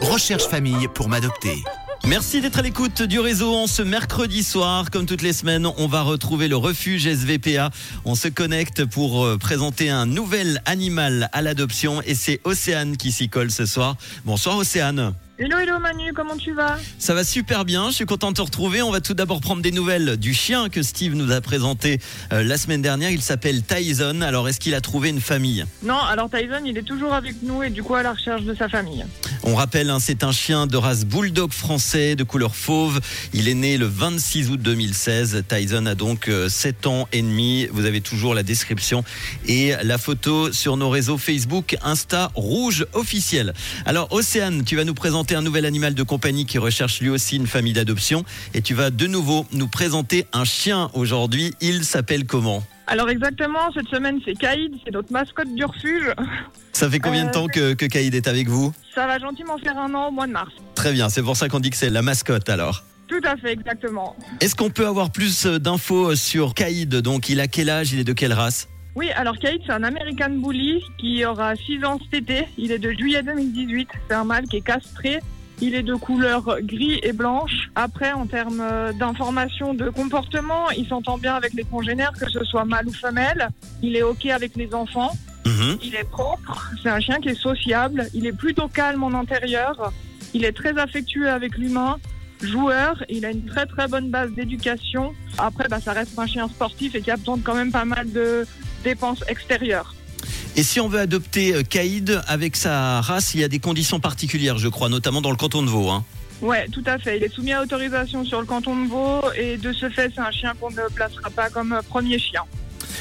Recherche famille pour m'adopter. Merci d'être à l'écoute du réseau en ce mercredi soir. Comme toutes les semaines, on va retrouver le refuge SVPA. On se connecte pour euh, présenter un nouvel animal à l'adoption et c'est Océane qui s'y colle ce soir. Bonsoir Océane. Hello, hello Manu, comment tu vas? Ça va super bien, je suis content de te retrouver. On va tout d'abord prendre des nouvelles du chien que Steve nous a présenté euh, la semaine dernière. Il s'appelle Tyson. Alors est-ce qu'il a trouvé une famille? Non, alors Tyson, il est toujours avec nous et du coup à la recherche de sa famille. On rappelle, hein, c'est un chien de race bulldog français de couleur fauve. Il est né le 26 août 2016. Tyson a donc 7 ans et demi. Vous avez toujours la description et la photo sur nos réseaux Facebook, Insta, Rouge officiel. Alors Océane, tu vas nous présenter un nouvel animal de compagnie qui recherche lui aussi une famille d'adoption et tu vas de nouveau nous présenter un chien aujourd'hui. Il s'appelle comment? Alors exactement, cette semaine c'est Kaïd, c'est notre mascotte du refuge. Ça fait combien de Euh, temps que, que Kaïd est avec vous? Ça va gentiment faire un an au mois de mars. Très bien, c'est pour ça qu'on dit que c'est la mascotte alors. Tout à fait, exactement. Est-ce qu'on peut avoir plus euh, d'infos sur Kaïd? Donc il a quel âge? Il est de quelle race? Oui, alors Kaïd c'est un American Bully qui aura 6 ans cet été. Il est de juillet 2018. C'est un mâle qui est castré. Il est de couleur gris et blanche. Après, en termes euh, d'information, de comportement, il s'entend bien avec les congénères, que ce soit mâle ou femelle. Il est OK avec les enfants. Mhm. Il est propre, c'est un chien qui est sociable, il est plutôt calme en intérieur, il est très affectueux avec l'humain, joueur, il a une très très bonne base d'éducation. Après, bah, ça reste un chien sportif et qui a besoin de quand même pas mal de dépenses extérieures. Et si on veut adopter euh, Kaïd avec sa race, il y a des conditions particulières, je crois, notamment dans le canton de Vaud. hein. Ouais, tout à fait. Il est soumis à autorisation sur le canton de Vaud et de ce fait, c'est un chien qu'on ne placera pas comme euh, premier chien.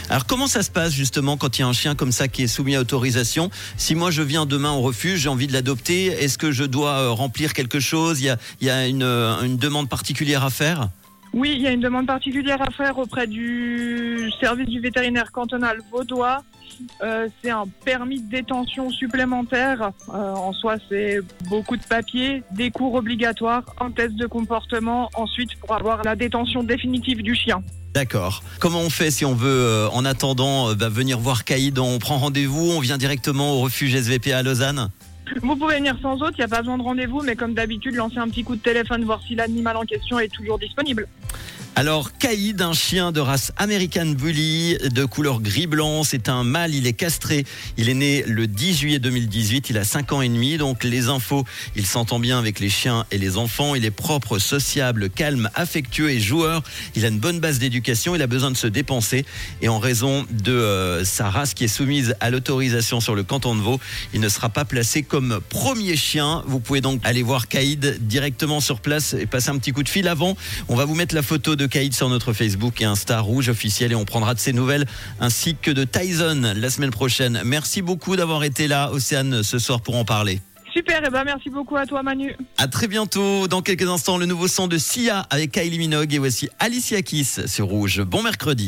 Alors comment ça se passe justement quand il y a un chien comme ça qui est soumis à autorisation? Si moi je viens demain au refuge, j'ai envie de l'adopter, est-ce que je dois euh, remplir quelque chose? Il y a, il y a une, euh, une demande particulière à faire? Oui, il y a une demande particulière à faire auprès du service du vétérinaire cantonal vaudois. Euh, c'est un permis de détention supplémentaire. Euh, en soi, c'est beaucoup de papiers, des cours obligatoires, un test de comportement, ensuite pour avoir la détention définitive du chien. D'accord. Comment on fait si on veut, euh, en attendant, bah, venir voir Kaïd On prend rendez-vous, on vient directement au refuge SVP à Lausanne? Vous pouvez venir sans autre, il n'y a pas besoin de rendez-vous, mais comme d'habitude, lancer un petit coup de téléphone, voir si l'animal en question est toujours disponible. Alors, Kaïd, un chien de race American Bully de couleur gris-blanc, c'est un mâle, il est castré. Il est né le 10 juillet 2018, il a 5 ans et demi. Donc, les infos, il s'entend bien avec les chiens et les enfants. Il est propre, sociable, calme, affectueux et joueur. Il a une bonne base d'éducation, il a besoin de se dépenser. Et en raison de euh, sa race qui est soumise à l'autorisation sur le canton de Vaud, il ne sera pas placé comme premier chien. Vous pouvez donc aller voir Kaïd directement sur place et passer un petit coup de fil avant. On va vous mettre la photo de Kaïd sur notre Facebook et Insta rouge officiel et on prendra de ses nouvelles ainsi que de Tyson la semaine prochaine. Merci beaucoup d'avoir été là, Océane, ce soir pour en parler. Super, et ben merci beaucoup à toi Manu. À très bientôt. Dans quelques instants, le nouveau son de Sia avec Kylie Minogue et voici Alicia Keys sur Rouge. Bon mercredi.